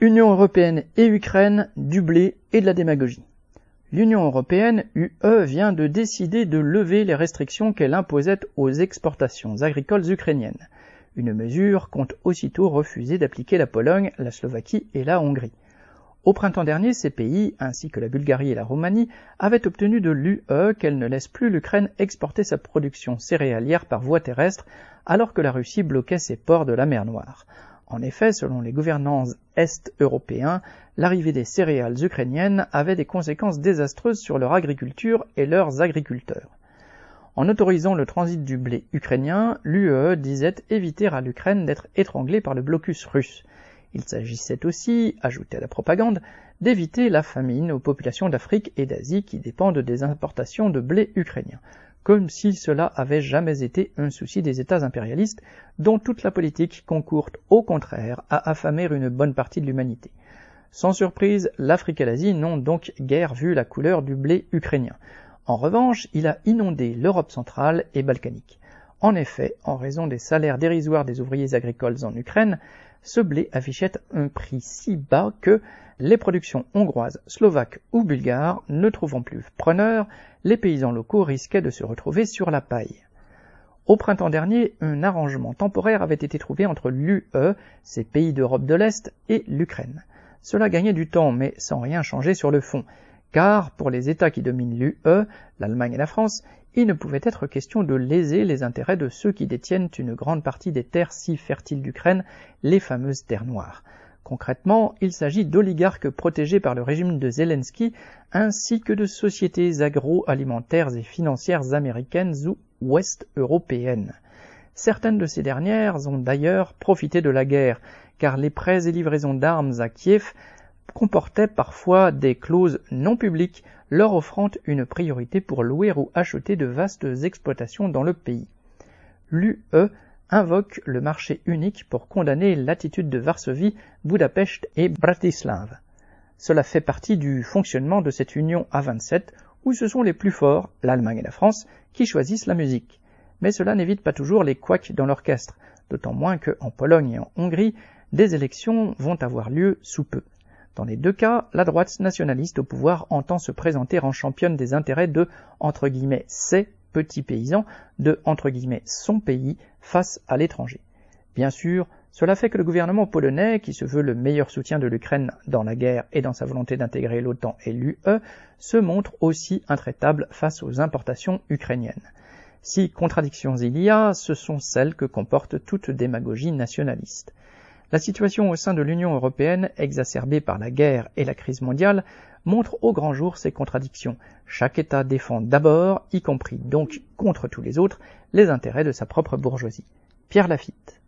Union européenne et Ukraine, du blé et de la démagogie. L'Union européenne, UE, vient de décider de lever les restrictions qu'elle imposait aux exportations agricoles ukrainiennes. Une mesure compte aussitôt refuser d'appliquer la Pologne, la Slovaquie et la Hongrie. Au printemps dernier, ces pays, ainsi que la Bulgarie et la Roumanie, avaient obtenu de l'UE qu'elle ne laisse plus l'Ukraine exporter sa production céréalière par voie terrestre, alors que la Russie bloquait ses ports de la mer Noire. En effet, selon les gouvernants est-européens, l'arrivée des céréales ukrainiennes avait des conséquences désastreuses sur leur agriculture et leurs agriculteurs. En autorisant le transit du blé ukrainien, l'UE disait éviter à l'Ukraine d'être étranglée par le blocus russe. Il s'agissait aussi, ajoutait la propagande, d'éviter la famine aux populations d'Afrique et d'Asie qui dépendent des importations de blé ukrainien comme si cela avait jamais été un souci des États impérialistes, dont toute la politique concourt au contraire à affamer une bonne partie de l'humanité. Sans surprise, l'Afrique et l'Asie n'ont donc guère vu la couleur du blé ukrainien. En revanche, il a inondé l'Europe centrale et balkanique. En effet, en raison des salaires dérisoires des ouvriers agricoles en Ukraine, ce blé affichait un prix si bas que, les productions hongroises, slovaques ou bulgares ne trouvant plus preneurs, les paysans locaux risquaient de se retrouver sur la paille. Au printemps dernier, un arrangement temporaire avait été trouvé entre l'UE, ces pays d'Europe de l'Est, et l'Ukraine. Cela gagnait du temps, mais sans rien changer sur le fond, car pour les États qui dominent l'UE, l'Allemagne et la France, il ne pouvait être question de léser les intérêts de ceux qui détiennent une grande partie des terres si fertiles d'Ukraine, les fameuses terres noires. Concrètement, il s'agit d'oligarques protégés par le régime de Zelensky ainsi que de sociétés agroalimentaires et financières américaines ou ouest-européennes. Certaines de ces dernières ont d'ailleurs profité de la guerre, car les prêts et livraisons d'armes à Kiev comportaient parfois des clauses non publiques leur offrant une priorité pour louer ou acheter de vastes exploitations dans le pays. L'UE invoque le marché unique pour condamner l'attitude de Varsovie, Budapest et Bratislava. Cela fait partie du fonctionnement de cette union à 27 où ce sont les plus forts, l'Allemagne et la France, qui choisissent la musique. Mais cela n'évite pas toujours les couacs dans l'orchestre, d'autant moins qu'en Pologne et en Hongrie, des élections vont avoir lieu sous peu. Dans les deux cas, la droite nationaliste au pouvoir entend se présenter en championne des intérêts de, entre guillemets, ses petits paysans, de, entre guillemets, son pays face à l'étranger. Bien sûr, cela fait que le gouvernement polonais, qui se veut le meilleur soutien de l'Ukraine dans la guerre et dans sa volonté d'intégrer l'OTAN et l'UE, se montre aussi intraitable face aux importations ukrainiennes. Si contradictions il y a, ce sont celles que comporte toute démagogie nationaliste. La situation au sein de l'Union européenne, exacerbée par la guerre et la crise mondiale, montre au grand jour ces contradictions. Chaque État défend d'abord, y compris donc contre tous les autres, les intérêts de sa propre bourgeoisie. Pierre Lafitte.